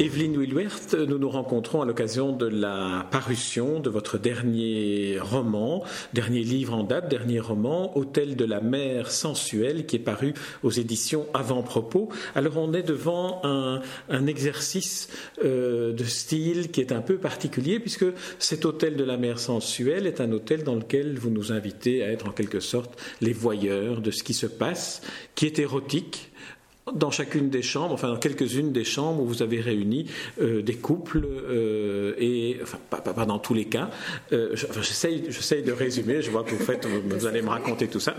Evelyne Wilwert, nous nous rencontrons à l'occasion de la parution de votre dernier roman, dernier livre en date, dernier roman, Hôtel de la mer sensuelle, qui est paru aux éditions Avant-Propos. Alors on est devant un, exercice euh, de style qui est un peu particulier, puisque cet Hôtel de la mer sensuelle est un hôtel dans lequel vous nous invitez à être en quelque sorte les voyeurs de ce qui se passe, qui est érotique, dans chacune des chambres, enfin dans quelques-unes des chambres où vous avez réuni euh, des couples euh, et enfin pas, dans tous les cas. Euh, j'essaye, de résumer. Je vois que vous faites, vous allez me raconter tout ça.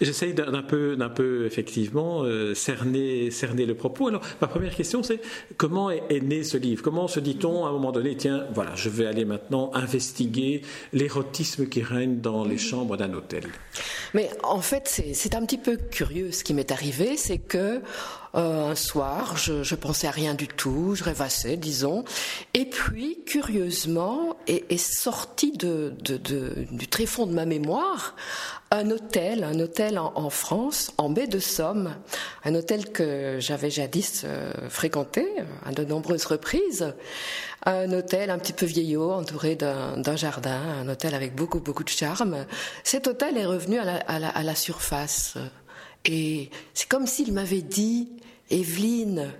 J'essaye d'un peu, d'un peu effectivement cerner, cerner le propos. Alors ma première question, c'est comment est, né ce livre? Comment se dit-on à un moment donné, tiens, voilà, je vais aller maintenant investiguer l'érotisme qui règne dans les chambres d'un hôtel? Mais en fait, c'est un petit peu curieux ce qui m'est arrivé, c'est que euh, un soir, je, je pensais à rien du tout, je rêvassais, disons. Et puis, curieusement, est, sorti de, du tréfonds de ma mémoire un hôtel, un hôtel en, France, en baie de Somme, un hôtel que j'avais jadis euh, fréquenté à de nombreuses reprises, un hôtel un petit peu vieillot, entouré d'un jardin, un hôtel avec beaucoup beaucoup de charme. Cet hôtel est revenu à la, surface. Et c'est comme s'il m'avait dit, Evelyne,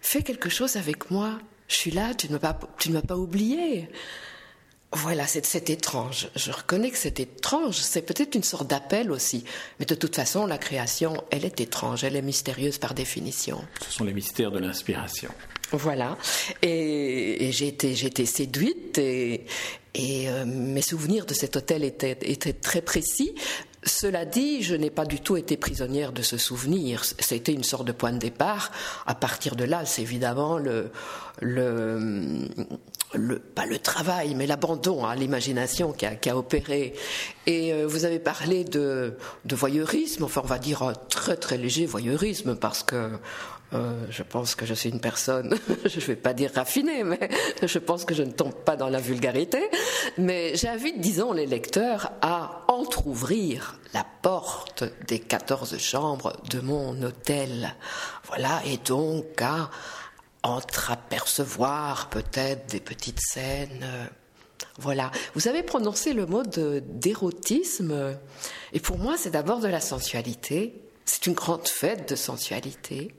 fais quelque chose avec moi. Je suis là, tu ne m'as pas, tu ne m'as pas oublié. Voilà, c'est étrange. Je reconnais que c'est étrange. C'est peut-être une sorte d'appel aussi. Mais de toute façon, la création, elle est étrange. Elle est mystérieuse par définition. Ce sont les mystères de l'inspiration. Voilà. Et, j'ai été, été, séduite et, et euh, mes souvenirs de cet hôtel étaient, étaient très précis. Cela dit, je n'ai pas du tout été prisonnière de ce souvenir. C'était une sorte de point de départ. À partir de là, c'est évidemment le, le, le, pas le travail, mais l'abandon à l'imagination qui a, qui a, opéré. Et euh, vous avez parlé de, de voyeurisme, enfin on va dire un très très léger voyeurisme, parce que euh, je pense que je suis une personne, je ne vais pas dire raffinée, mais je pense que je ne tombe pas dans la vulgarité. Mais j'invite, disons, les lecteurs à entr'ouvrir la porte des 14 chambres de mon hôtel. Voilà, et donc à entreapercevoir peut-être des petites scènes. Voilà. Vous avez prononcé le mot d'érotisme, et pour moi, c'est d'abord de la sensualité. C'est une grande fête de sensualité.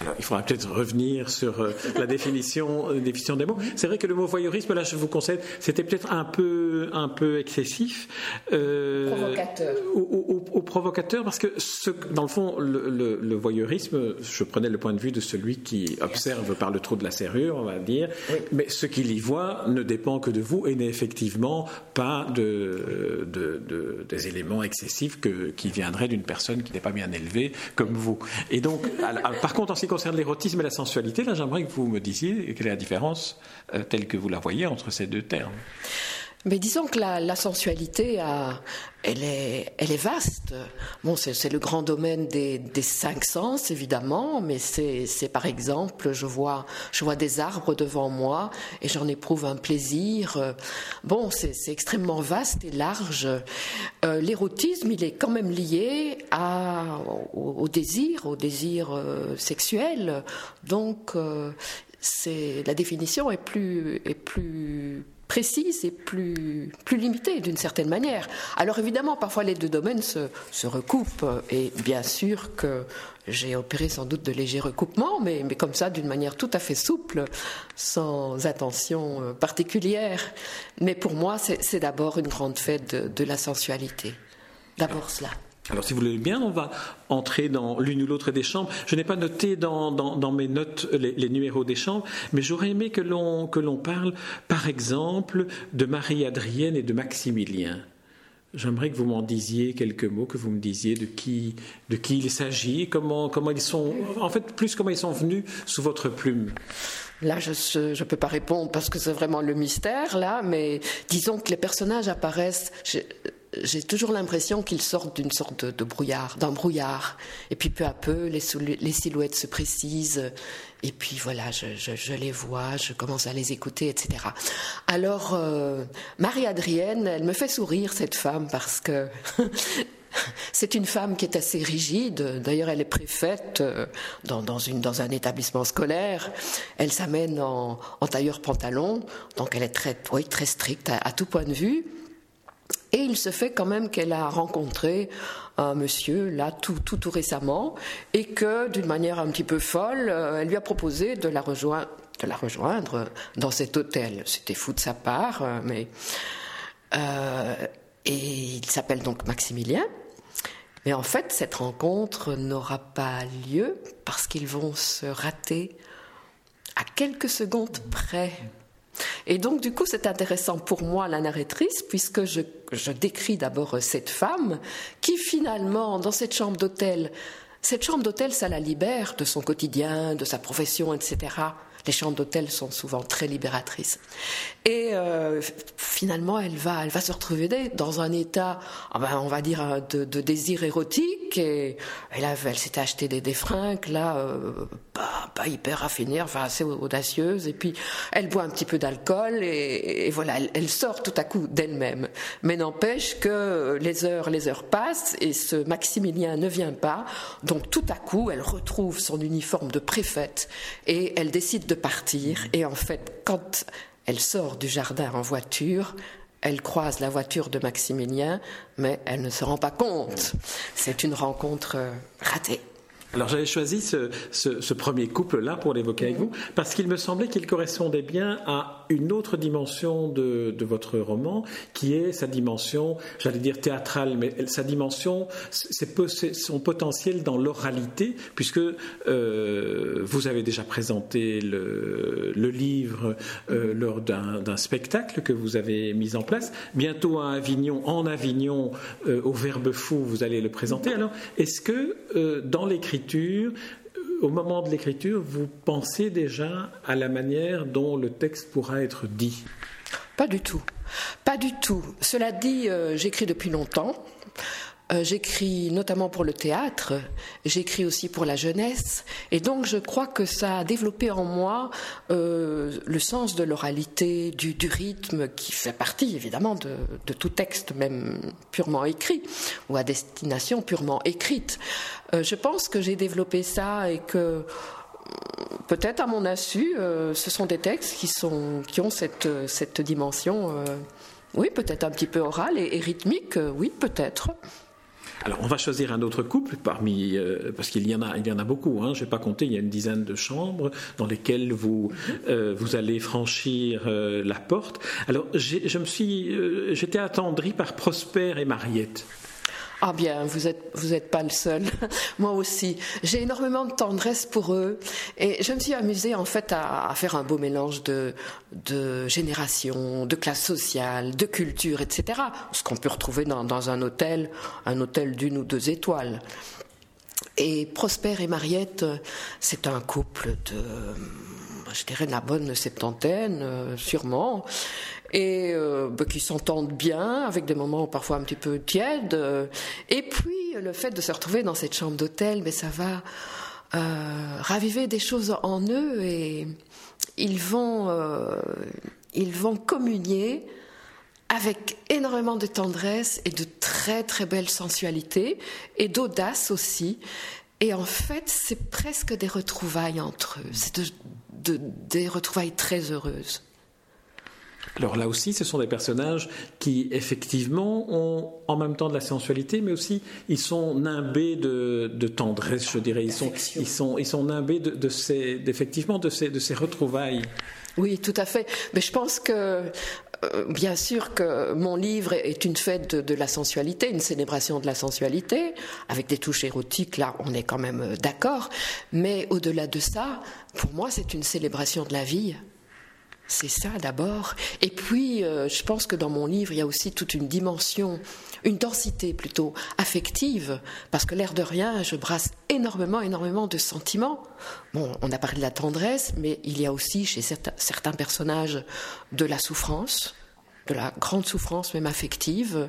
Alors, il faudra peut-être revenir sur euh, la définition, euh, définition des mots. C'est vrai que le mot voyeurisme, là, je vous conseille, c'était peut-être un peu, un peu excessif. Euh, provocateur. Au, provocateur, parce que ce, dans le fond, le, voyeurisme, je prenais le point de vue de celui qui observe par le trou de la serrure, on va dire, mais ce qu'il y voit ne dépend que de vous et n'est effectivement pas de, de, des éléments excessifs que, qui viendraient d'une personne qui n'est pas bien élevée comme vous. Et donc, par contre, en ce qui concerne l'érotisme et la sensualité, là, j'aimerais que vous me disiez quelle est la différence euh, telle que vous la voyez entre ces deux termes. Mais disons que la, sensualité, elle, est, elle est vaste. Bon, c'est le grand domaine des, cinq sens, évidemment, mais c'est par exemple, je vois, je vois des arbres devant moi et j'en éprouve un plaisir. Bon, c'est extrêmement vaste et large. Euh, l'érotisme, il est quand même lié à, au, désir, au désir euh, sexuel. Donc, euh, c'est la définition est plus, est plus précise et plus, plus limitée d'une certaine manière. Alors évidemment, parfois les deux domaines se, se recoupent et bien sûr que j'ai opéré sans doute de légers recoupements, mais, mais comme ça d'une manière tout à fait souple, sans attention euh, particulière. Mais pour moi, c'est d'abord une grande fête de, de la sensualité. D'abord cela. Alors si vous voulez bien, on va entrer dans l'une ou l'autre des chambres. Je n'ai pas noté dans, mes notes les, numéros des chambres, mais j'aurais aimé que l'on, que l'on parle, par exemple, de Marie-Adrienne et de Maximilien. J'aimerais que vous m'en disiez quelques mots, que vous me disiez de qui, de qui il s'agit, comment, comment ils sont, en fait, plus comment ils sont venus sous votre plume. Là, je ne peux pas répondre parce que c'est vraiment le mystère, là, mais disons que les personnages apparaissent j'ai toujours l'impression qu'ils sortent d'une sorte de, brouillard, d'un brouillard. Et puis peu à peu, les, silhouettes se précisent. Et puis voilà, je, les vois, je commence à les écouter, etc. Alors, euh, Marie-Adrienne, elle me fait sourire, cette femme, parce que C'est une femme qui est assez rigide. D'ailleurs, elle est préfète euh, dans, dans, une, dans un établissement scolaire. Elle s'amène en, en tailleur pantalon, donc elle est très, oui, très stricte à, tout point de vue. Et il se fait quand même qu'elle a rencontré un monsieur là tout, tout, récemment et que d'une manière un petit peu folle, euh, elle lui a proposé de la rejoindre, de la rejoindre dans cet hôtel. C'était fou de sa part, euh, mais euh, et il s'appelle donc Maximilien. Mais en fait, cette rencontre n'aura pas lieu parce qu'ils vont se rater à quelques secondes près. Et donc, du coup, c'est intéressant pour moi, la narratrice, puisque je, je décris d'abord cette femme qui, finalement, dans cette chambre d'hôtel, cette chambre d'hôtel, ça la libère de son quotidien, de sa profession, etc. Les chambres d'hôtel sont souvent très libératrices. Et euh, finalement, elle va, elle va se retrouver dans un état, ah ben, on va dire, de, de désir érotique. Et elle, elle s'était acheté des, des fringues, là, euh, pas, pas, hyper raffinées, enfin assez audacieuses. Et puis, elle boit un petit peu d'alcool et, voilà, elle, elle, sort tout à coup d'elle-même. Mais n'empêche que les heures, les heures passent et ce Maximilien ne vient pas. Donc, tout à coup, elle retrouve son uniforme de préfète et elle décide de partir. Et en fait, quand elle sort du jardin en voiture, elle croise la voiture de Maximilien, mais elle ne se rend pas compte. C'est une rencontre ratée. Alors j'avais choisi ce, ce, premier couple-là pour l'évoquer avec vous, parce qu'il me semblait qu'il correspondait bien à une autre dimension de, votre roman, qui est sa dimension, j'allais dire théâtrale, mais sa dimension, c'est son potentiel dans l'oralité, puisque euh, vous avez déjà présenté le, livre euh, lors d'un spectacle que vous avez mis en place. Bientôt à Avignon, en Avignon, euh, au Verbe Fou, vous allez le présenter. Alors, est-ce que dans l'écriture au moment de l'écriture, vous pensez déjà à la manière dont le texte pourra être dit? Pas du tout. Pas du tout. Cela dit, euh, j'écris depuis longtemps. Euh, j'écris notamment pour le théâtre, j'écris aussi pour la jeunesse, et donc je crois que ça a développé en moi euh, le sens de l'oralité, du, rythme, qui fait partie évidemment de, tout texte, même purement écrit, ou à destination purement écrite. Euh, je pense que j'ai développé ça et que peut-être à mon insu, ce sont des textes qui, sont, qui ont cette, cette dimension, oui, peut-être un petit peu orale et rythmique, oui, peut-être. Alors, on va choisir un autre couple parmi, euh, parce qu'il y en a, il y en a beaucoup. Hein, je n'ai pas compté. Il y a une dizaine de chambres dans lesquelles vous euh, vous allez franchir euh, la porte. Alors, je me suis, j'étais attendri par Prosper et Mariette. Ah bien, vous êtes vous n'êtes pas le seul. Moi aussi, j'ai énormément de tendresse pour eux et je me suis amusée en fait à, faire un beau mélange de de génération, de classe sociale, de culture, etc. Ce qu'on peut retrouver dans, dans un hôtel, un hôtel d'une ou deux étoiles. Et Prosper et Mariette, c'est un couple de je dirais de la bonne septantaine, euh, sûrement, et euh, bah, qui s'entendent bien, avec des moments parfois un petit peu tièdes. Et puis le fait de se retrouver dans cette chambre d'hôtel, mais ça va euh, raviver des choses en eux et ils vont, euh, ils vont communier avec énormément de tendresse et de très très belle sensualité et d'audace aussi. Et en fait, c'est presque des retrouvailles entre eux. C'est de, de, des retrouvailles très heureuses. Alors là aussi, ce sont des personnages qui, effectivement, ont en même temps de la sensualité, mais aussi ils sont nimbés de, de tendresse, je dirais. Ils sont, ils sont, ils sont nimbés de, de ces, effectivement, de ces, de ces retrouvailles. Oui, tout à fait. Mais je pense que, euh, bien sûr, que mon livre est une fête de, de, la sensualité, une célébration de la sensualité, avec des touches érotiques. Là, on est quand même d'accord. Mais au-delà de ça, pour moi, c'est une célébration de la vie. C'est ça d'abord. Et puis, euh, je pense que dans mon livre, il y a aussi toute une dimension, une densité plutôt affective, parce que l'air de rien, je brasse énormément, énormément de sentiments. Bon, on a parlé de la tendresse, mais il y a aussi chez certains, certains personnages de la souffrance, de la grande souffrance même affective.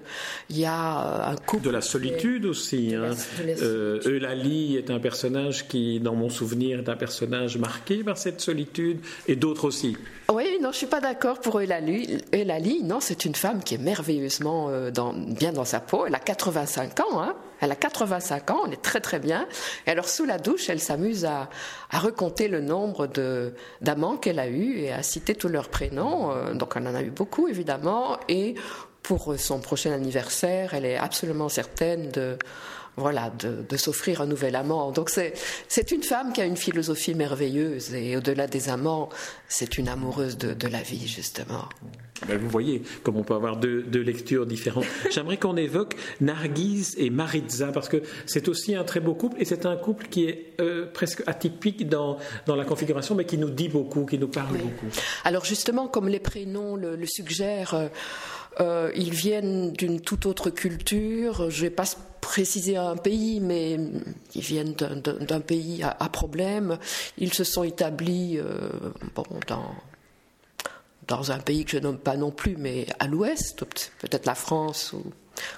Il y a un couple de la solitude aussi. Hein. Euh, Eulalie est un personnage qui, dans mon souvenir, est un personnage marqué par cette solitude, et d'autres aussi. Oui, non, je suis pas d'accord pour Eulalie. Eulalie, non, c'est une femme qui est merveilleusement euh, dans, bien dans sa peau. Elle a 85 ans, hein. Elle a 85 ans, elle est très très bien. Et alors sous la douche, elle s'amuse à, à, recompter le nombre d'amants qu'elle a eus et à citer tous leurs prénoms. Euh, donc elle en a eu beaucoup évidemment. Et pour son prochain anniversaire, elle est absolument certaine de voilà, de, s'offrir un nouvel amant. Donc c'est une femme qui a une philosophie merveilleuse et au-delà des amants, c'est une amoureuse de, la vie justement. Ben, vous voyez comme on peut avoir deux, lectures différentes. J'aimerais qu'on évoque Nargis et Maritza parce que c'est aussi un très beau couple et c'est un couple qui est euh, presque atypique dans, dans la configuration mais qui nous dit beaucoup, qui nous parle beaucoup. Alors justement, comme les prénoms le, suggèrent, euh, ils viennent d'une toute autre culture. Je ne vais pas préciser un pays, mais ils viennent d'un pays à, problème. Ils se sont établis euh, bon, dans, dans un pays que je nomme pas non plus, mais à l'ouest, peut-être la France ou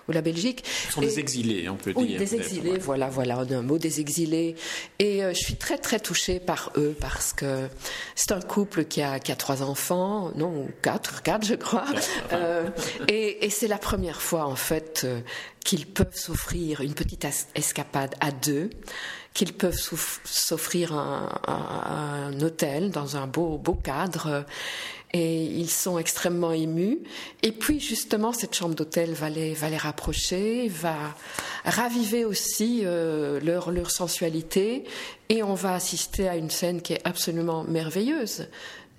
ou la Belgique. Ce sont des exilés, on peut dire. Oui, des exilés, voilà, voilà, un mot, des exilés. Et euh, je suis très, très touchée par eux parce que c'est un couple qui a, qui a trois enfants, non, quatre, quatre, je crois. Euh, et, et c'est la première fois, en fait, euh, qu'ils peuvent s'offrir une petite escapade à deux qu'ils peuvent s'offrir un, un, un, hôtel dans un beau, beau cadre et ils sont extrêmement émus. Et puis justement, cette chambre d'hôtel va les, va les rapprocher, va raviver aussi euh, leur, leur sensualité, et on va assister à une scène qui est absolument merveilleuse.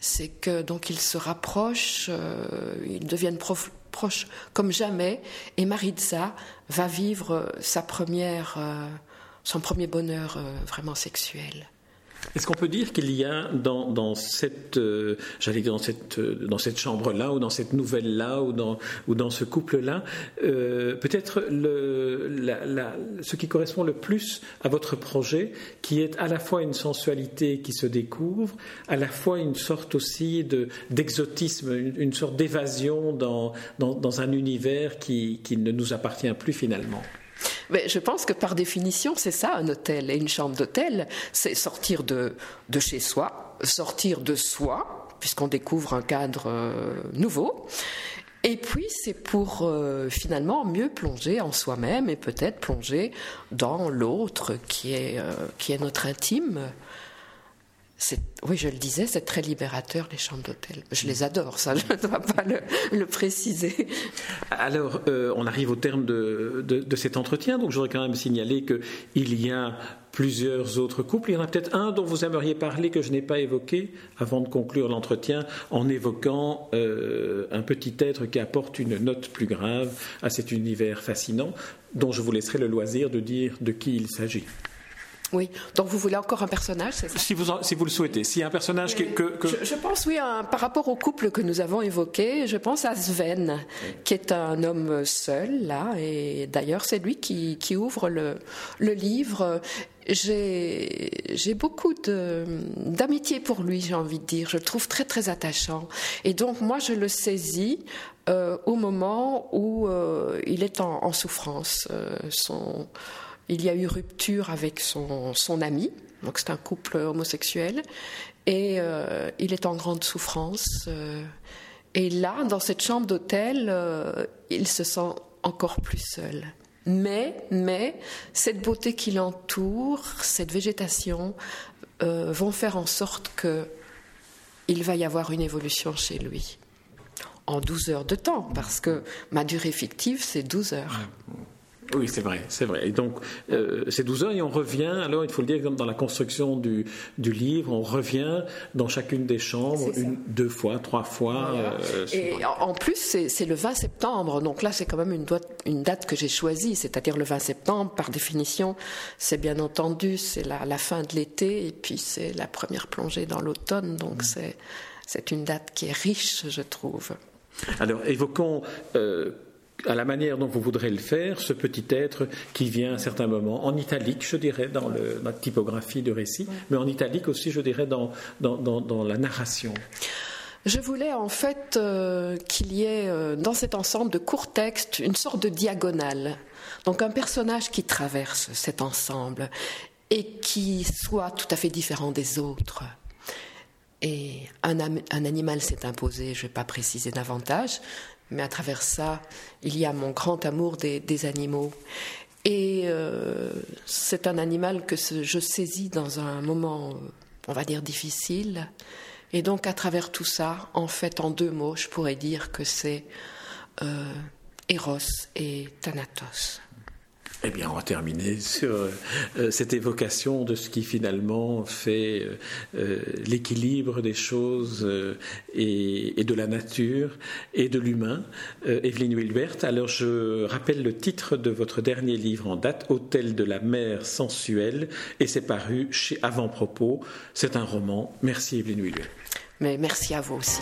C'est que donc ils se rapprochent, euh, ils deviennent proches comme jamais, et Maritza va vivre sa première, euh, son premier bonheur vraiment sexuel. Est-ce qu'on peut dire qu'il y a dans, cette, euh, dans cette, euh, dans cette chambre-là, ou dans cette nouvelle-là, ou dans, ou dans ce couple-là, euh, peut-être ce qui correspond le plus à votre projet, qui est à la fois une sensualité qui se découvre, à la fois une sorte aussi de, d'exotisme, une, sorte d'évasion dans, dans, un univers qui ne nous appartient plus finalement? Je pense que par définition, c'est ça un hôtel. Et une chambre d'hôtel, c'est sortir de, de chez soi, sortir de soi, puisqu'on découvre un cadre euh, nouveau. Et puis, c'est pour euh, finalement mieux plonger en soi-même et peut-être plonger dans l'autre qui, euh, qui est notre intime oui, je le disais, c'est très libérateur les chambres d'hôtel. Je les adore, ça, je ne dois pas le, préciser. Alors, euh, on arrive au terme de, cet entretien, donc j'aurais quand même signalé qu'il y a plusieurs autres couples. Il y en a peut-être un dont vous aimeriez parler que je n'ai pas évoqué avant de conclure l'entretien en évoquant euh, un petit être qui apporte une note plus grave à cet univers fascinant, dont je vous laisserai le loisir de dire de qui il s'agit. Oui, donc vous voulez encore un personnage, c'est ça? Si vous, si vous le souhaitez, si un personnage que, que... Je, pense, oui, par rapport au couple que nous avons évoqué, je pense à Sven, qui est un homme seul, là, et d'ailleurs c'est lui qui, qui ouvre le, le livre. J'ai beaucoup d'amitié pour lui, j'ai envie de dire. Je le trouve très très attachant. Et donc moi je le saisis euh, au moment où euh, il est en, en souffrance. Euh, son il y a eu rupture avec son, son ami, donc c'est un couple homosexuel, et euh, il est en grande souffrance. Euh, et là, dans cette chambre d'hôtel, euh, il se sent encore plus seul. Mais, mais, cette beauté qui l'entoure, cette végétation, vont faire en sorte que il va y avoir une évolution chez lui. En 12 heures de temps, parce que ma durée fictive, c'est 12 heures. Oui, c'est vrai, c'est vrai. Et donc, euh, c'est 12 heures et on revient, alors il faut le dire, comme dans la construction du, du livre, on revient dans chacune des chambres, une, deux fois, trois fois. Euh, et en plus, c'est le 20 septembre, donc là, c'est quand même une, une date que j'ai choisie, c'est-à-dire le 20 septembre, par définition, c'est bien entendu, c'est la, la, fin de l'été et puis c'est la première plongée dans l'automne, donc mmh. c'est une date qui est riche, je trouve. Alors, évoquons euh, à la manière dont vous voudrez le faire, ce petit être qui vient à un certain moment, en italique, je dirais, dans le, la typographie de récit, mais en italique aussi, je dirais, dans, dans, dans, la narration. Je voulais en fait euh, qu'il y ait euh, dans cet ensemble de courts textes une sorte de diagonale. Donc un personnage qui traverse cet ensemble et qui soit tout à fait différent des autres. Et un, animal s'est imposé, je ne vais pas préciser davantage, mais à travers ça, il y a mon grand amour des, animaux. Et euh, c'est un animal que je saisis dans un moment, on va dire, difficile. Et donc, à travers tout ça, en fait, en deux mots, je pourrais dire que c'est euh, Eros et Thanatos. Eh bien, on va terminer sur euh, cette évocation de ce qui finalement fait euh, l'équilibre des choses et, de la nature et de l'humain. Evelyne Wilbert, alors je rappelle le titre de votre dernier livre en date, Hôtel de la mer sensuelle, et c'est paru chez Avant-Propos. C'est un roman. Merci Evelyne Wilbert. Mais merci à vous aussi.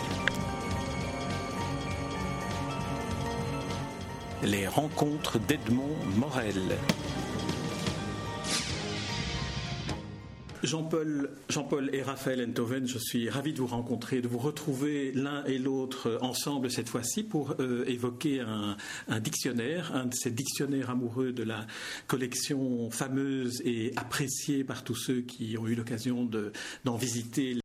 Les rencontres d'Edmond Morel. Jean-Paul, et Raphaël Enthoven, je suis ravi de vous rencontrer, de vous retrouver l'un et l'autre ensemble cette fois-ci pour euh, évoquer un, dictionnaire, un de ces dictionnaires amoureux de la collection fameuse et appréciée par tous ceux qui ont eu l'occasion d'en visiter.